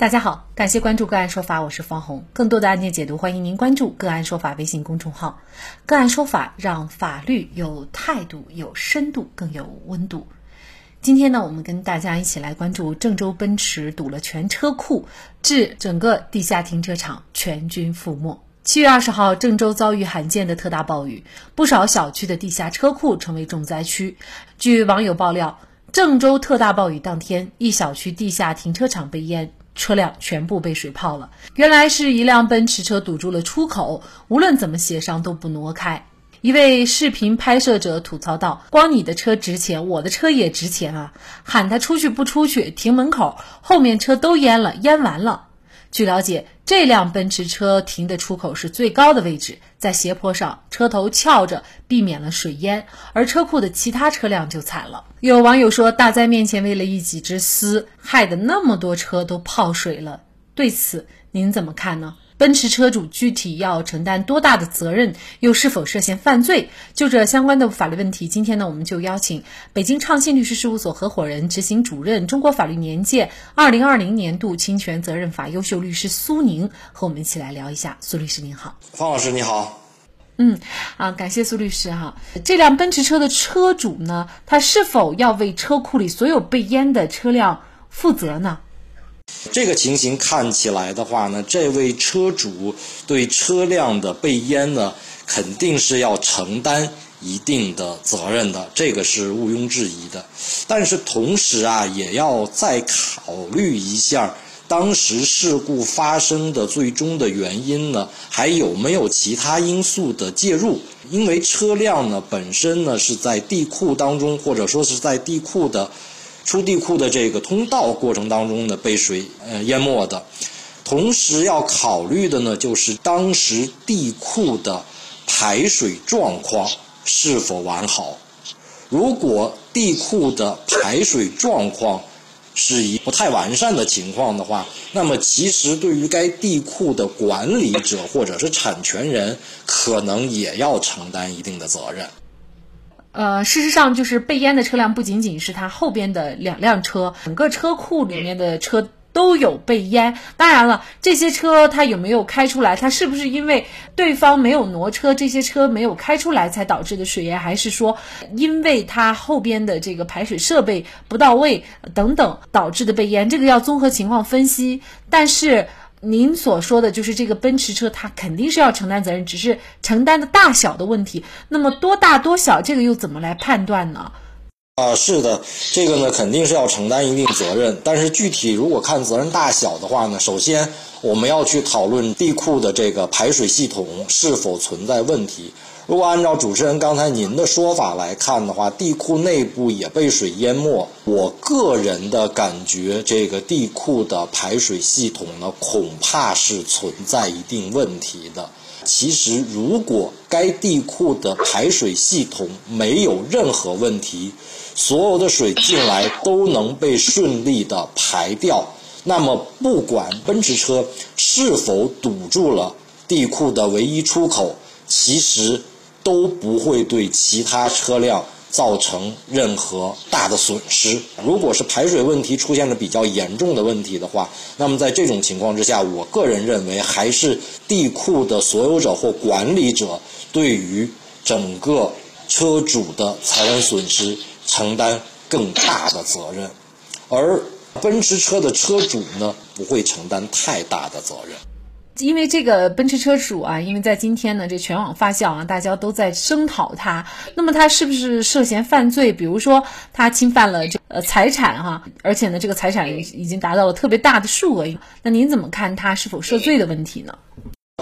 大家好，感谢关注个案说法，我是方红。更多的案件解读，欢迎您关注个案说法微信公众号。个案说法让法律有态度、有深度、更有温度。今天呢，我们跟大家一起来关注郑州奔驰堵了全车库，致整个地下停车场全军覆没。七月二十号，郑州遭遇罕见的特大暴雨，不少小区的地下车库成为重灾区。据网友爆料，郑州特大暴雨当天，一小区地下停车场被淹。车辆全部被水泡了，原来是一辆奔驰车堵住了出口，无论怎么协商都不挪开。一位视频拍摄者吐槽道：“光你的车值钱，我的车也值钱啊！喊他出去不出去，停门口，后面车都淹了，淹完了。”据了解，这辆奔驰车停的出口是最高的位置，在斜坡上，车头翘着，避免了水淹。而车库的其他车辆就惨了。有网友说：“大灾面前，为了一己之私，害得那么多车都泡水了。”对此，您怎么看呢？奔驰车主具体要承担多大的责任，又是否涉嫌犯罪？就这相关的法律问题，今天呢，我们就邀请北京畅信律师事务所合伙人、执行主任、中国法律年鉴二零二零年度侵权责任法优秀律师苏宁和我们一起来聊一下。苏律师您好，方老师你好。嗯，啊，感谢苏律师哈。这辆奔驰车的车主呢，他是否要为车库里所有被淹的车辆负责呢？这个情形看起来的话呢，这位车主对车辆的被淹呢，肯定是要承担一定的责任的，这个是毋庸置疑的。但是同时啊，也要再考虑一下当时事故发生的最终的原因呢，还有没有其他因素的介入？因为车辆呢本身呢是在地库当中，或者说是在地库的。出地库的这个通道过程当中呢，被水呃淹没的，同时要考虑的呢，就是当时地库的排水状况是否完好。如果地库的排水状况是一不太完善的情况的话，那么其实对于该地库的管理者或者是产权人，可能也要承担一定的责任。呃，事实上，就是被淹的车辆不仅仅是它后边的两辆车，整个车库里面的车都有被淹。当然了，这些车它有没有开出来？它是不是因为对方没有挪车，这些车没有开出来才导致的水淹？还是说，因为它后边的这个排水设备不到位等等导致的被淹？这个要综合情况分析。但是。您所说的就是这个奔驰车，它肯定是要承担责任，只是承担的大小的问题。那么多大多小，这个又怎么来判断呢？啊，是的，这个呢肯定是要承担一定责任。但是具体如果看责任大小的话呢，首先我们要去讨论地库的这个排水系统是否存在问题。如果按照主持人刚才您的说法来看的话，地库内部也被水淹没。我个人的感觉，这个地库的排水系统呢，恐怕是存在一定问题的。其实，如果该地库的排水系统没有任何问题，所有的水进来都能被顺利的排掉，那么不管奔驰车是否堵住了地库的唯一出口，其实。都不会对其他车辆造成任何大的损失。如果是排水问题出现了比较严重的问题的话，那么在这种情况之下，我个人认为还是地库的所有者或管理者对于整个车主的财产损失承担更大的责任，而奔驰车的车主呢，不会承担太大的责任。因为这个奔驰车主啊，因为在今天呢，这全网发酵啊，大家都在声讨他。那么他是不是涉嫌犯罪？比如说他侵犯了这呃财产哈，而且呢，这个财产已已经达到了特别大的数额。那您怎么看他是否涉罪的问题呢？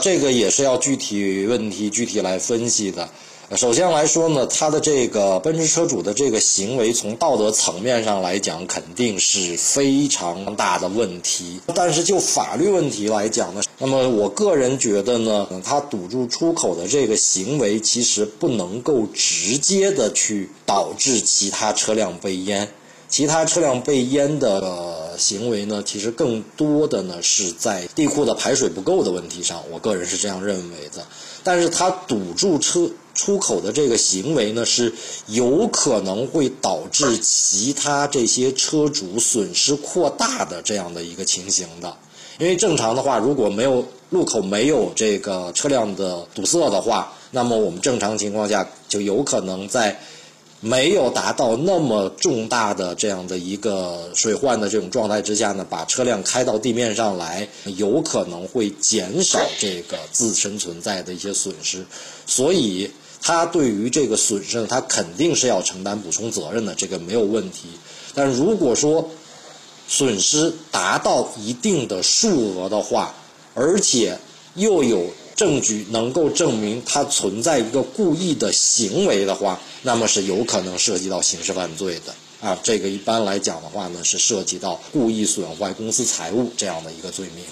这个也是要具体问题具体来分析的。首先来说呢，他的这个奔驰车主的这个行为，从道德层面上来讲，肯定是非常大的问题。但是就法律问题来讲呢，那么我个人觉得呢，他堵住出口的这个行为，其实不能够直接的去导致其他车辆被淹。其他车辆被淹的行为呢，其实更多的呢是在地库的排水不够的问题上，我个人是这样认为的。但是他堵住车。出口的这个行为呢，是有可能会导致其他这些车主损失扩大的这样的一个情形的。因为正常的话，如果没有路口没有这个车辆的堵塞的话，那么我们正常情况下就有可能在没有达到那么重大的这样的一个水患的这种状态之下呢，把车辆开到地面上来，有可能会减少这个自身存在的一些损失，所以。他对于这个损失，他肯定是要承担补充责任的，这个没有问题。但如果说损失达到一定的数额的话，而且又有证据能够证明他存在一个故意的行为的话，那么是有可能涉及到刑事犯罪的。啊，这个一般来讲的话呢，是涉及到故意损坏公司财物这样的一个罪名。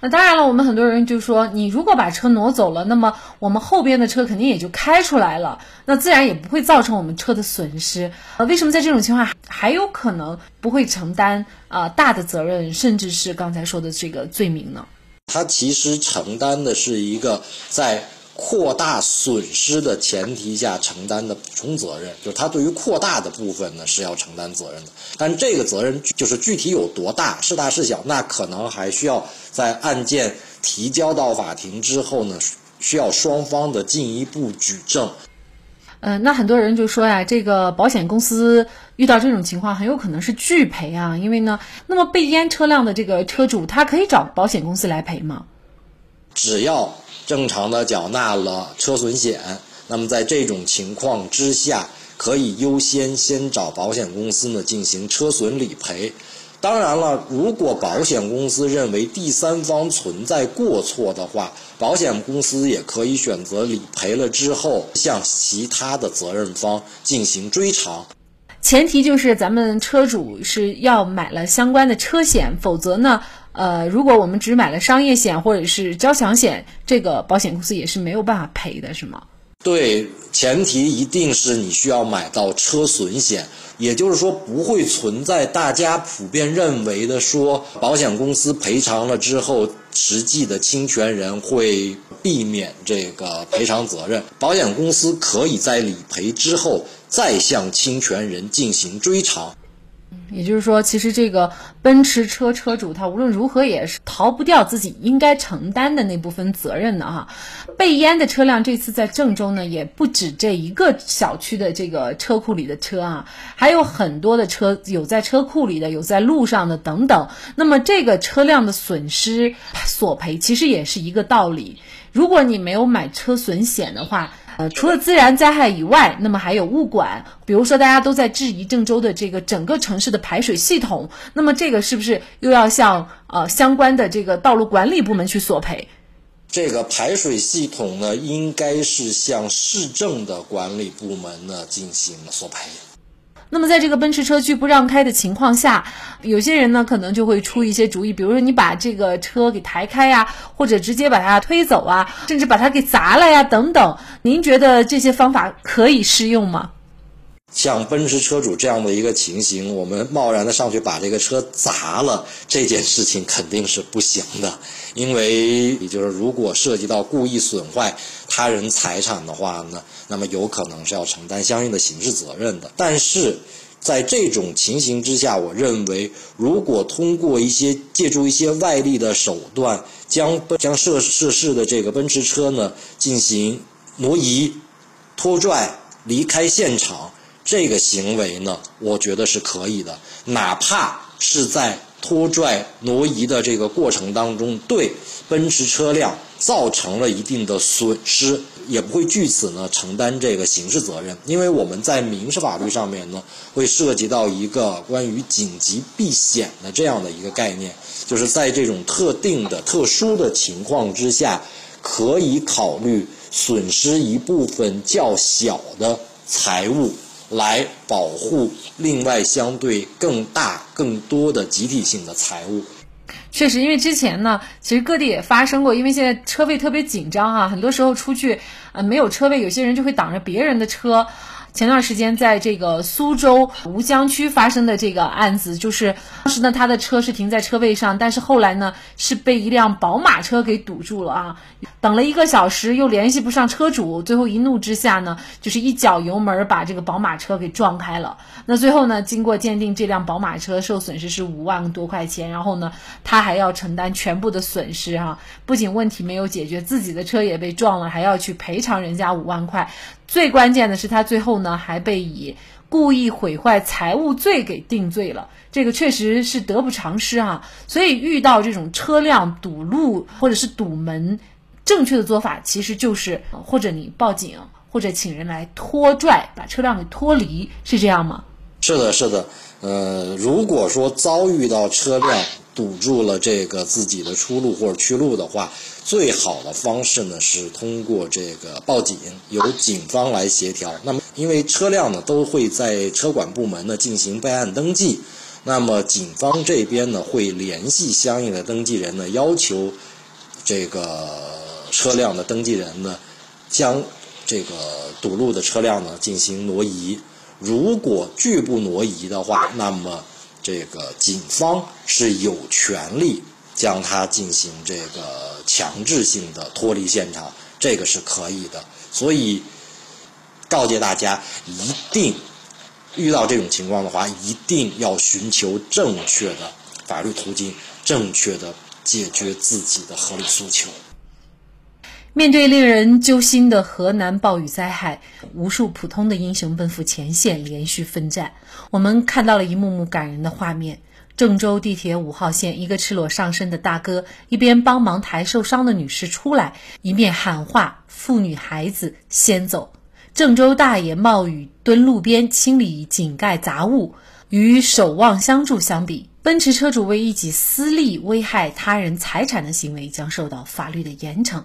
那当然了，我们很多人就说，你如果把车挪走了，那么我们后边的车肯定也就开出来了，那自然也不会造成我们车的损失。呃，为什么在这种情况还还有可能不会承担啊大的责任，甚至是刚才说的这个罪名呢？他其实承担的是一个在。扩大损失的前提下承担的补充责任，就是他对于扩大的部分呢是要承担责任的。但这个责任就是具体有多大，是大是小，那可能还需要在案件提交到法庭之后呢，需要双方的进一步举证。嗯，那很多人就说呀，这个保险公司遇到这种情况很有可能是拒赔啊，因为呢，那么被淹车辆的这个车主他可以找保险公司来赔吗？只要。正常的缴纳了车损险，那么在这种情况之下，可以优先先找保险公司呢进行车损理赔。当然了，如果保险公司认为第三方存在过错的话，保险公司也可以选择理赔了之后向其他的责任方进行追偿。前提就是咱们车主是要买了相关的车险，否则呢？呃，如果我们只买了商业险或者是交强险，这个保险公司也是没有办法赔的，是吗？对，前提一定是你需要买到车损险，也就是说不会存在大家普遍认为的说，保险公司赔偿了之后，实际的侵权人会避免这个赔偿责任，保险公司可以在理赔之后再向侵权人进行追偿。也就是说，其实这个奔驰车车主他无论如何也是逃不掉自己应该承担的那部分责任的哈。被淹的车辆这次在郑州呢，也不止这一个小区的这个车库里的车啊，还有很多的车有在车库里的，有在路上的等等。那么这个车辆的损失索赔其实也是一个道理。如果你没有买车损险的话，呃，除了自然灾害以外，那么还有物管，比如说大家都在质疑郑州的这个整个城市的排水系统，那么这个是不是又要向呃相关的这个道路管理部门去索赔？这个排水系统呢，应该是向市政的管理部门呢进行索赔。那么，在这个奔驰车距不让开的情况下，有些人呢可能就会出一些主意，比如说你把这个车给抬开呀，或者直接把它推走啊，甚至把它给砸了呀，等等。您觉得这些方法可以适用吗？像奔驰车主这样的一个情形，我们贸然的上去把这个车砸了，这件事情肯定是不行的。因为，也就是如果涉及到故意损坏他人财产的话呢，那么有可能是要承担相应的刑事责任的。但是，在这种情形之下，我认为，如果通过一些借助一些外力的手段，将 将涉涉事的这个奔驰车呢进行挪移、拖拽、离开现场。这个行为呢，我觉得是可以的，哪怕是在拖拽挪移的这个过程当中，对奔驰车辆造成了一定的损失，也不会据此呢承担这个刑事责任，因为我们在民事法律上面呢，会涉及到一个关于紧急避险的这样的一个概念，就是在这种特定的特殊的情况之下，可以考虑损失一部分较小的财物。来保护另外相对更大、更多的集体性的财物。确实，因为之前呢，其实各地也发生过，因为现在车位特别紧张啊，很多时候出去呃没有车位，有些人就会挡着别人的车。前段时间在这个苏州吴江区发生的这个案子，就是当时呢他的车是停在车位上，但是后来呢是被一辆宝马车给堵住了啊，等了一个小时又联系不上车主，最后一怒之下呢就是一脚油门把这个宝马车给撞开了。那最后呢经过鉴定，这辆宝马车受损失是五万多块钱，然后呢他还要承担全部的损失啊，不仅问题没有解决，自己的车也被撞了，还要去赔偿人家五万块。最关键的是，他最后呢还被以故意毁坏财物罪给定罪了。这个确实是得不偿失啊！所以遇到这种车辆堵路或者是堵门，正确的做法其实就是或者你报警，或者请人来拖拽，把车辆给拖离，是这样吗？是的，是的。呃，如果说遭遇到车辆堵住了这个自己的出路或者去路的话，最好的方式呢是通过这个报警，由警方来协调。那么，因为车辆呢都会在车管部门呢进行备案登记，那么警方这边呢会联系相应的登记人呢，要求这个车辆的登记人呢将这个堵路的车辆呢进行挪移。如果拒不挪移的话，那么这个警方是有权利将他进行这个强制性的脱离现场，这个是可以的。所以告诫大家，一定遇到这种情况的话，一定要寻求正确的法律途径，正确的解决自己的合理诉求。面对令人揪心的河南暴雨灾害，无数普通的英雄奔赴前线，连续奋战。我们看到了一幕幕感人的画面：郑州地铁五号线，一个赤裸上身的大哥一边帮忙抬受伤的女士出来，一面喊话：“妇女孩子先走。”郑州大爷冒雨蹲路边清理井盖杂物，与守望相助相比，奔驰车主为一己私利危害他人财产的行为将受到法律的严惩。